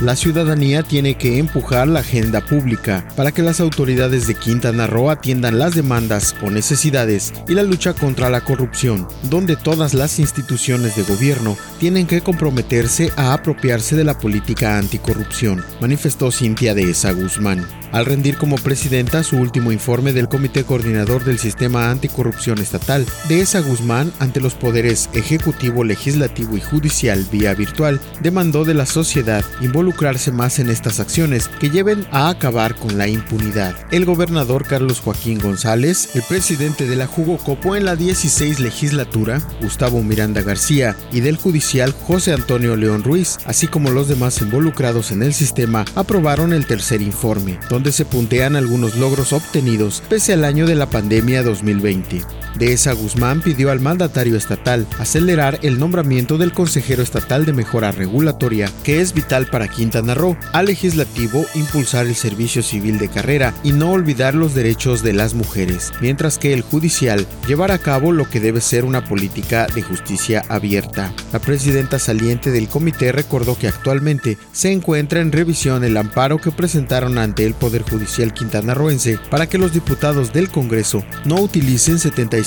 La ciudadanía tiene que empujar la agenda pública para que las autoridades de Quintana Roo atiendan las demandas o necesidades y la lucha contra la corrupción, donde todas las instituciones de gobierno tienen que comprometerse a apropiarse de la política anticorrupción, manifestó Cintia de Esa Guzmán al rendir como presidenta su último informe del Comité Coordinador del Sistema Anticorrupción Estatal. De esa Guzmán, ante los poderes ejecutivo, legislativo y judicial vía virtual, demandó de la sociedad involucrarse más en estas acciones que lleven a acabar con la impunidad. El gobernador Carlos Joaquín González, el presidente de la Jugocopo en la 16 legislatura, Gustavo Miranda García, y del judicial José Antonio León Ruiz, así como los demás involucrados en el sistema, aprobaron el tercer informe, donde se puntean algunos logros obtenidos pese al año de la pandemia 2020. De esa Guzmán pidió al mandatario estatal acelerar el nombramiento del consejero estatal de mejora regulatoria, que es vital para Quintana Roo, al legislativo impulsar el servicio civil de carrera y no olvidar los derechos de las mujeres, mientras que el judicial llevar a cabo lo que debe ser una política de justicia abierta. La presidenta saliente del comité recordó que actualmente se encuentra en revisión el amparo que presentaron ante el Poder Judicial quintanarroense para que los diputados del Congreso no utilicen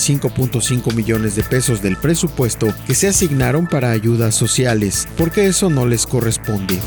75.5 millones de pesos del presupuesto que se asignaron para ayudas sociales, porque eso no les corresponde.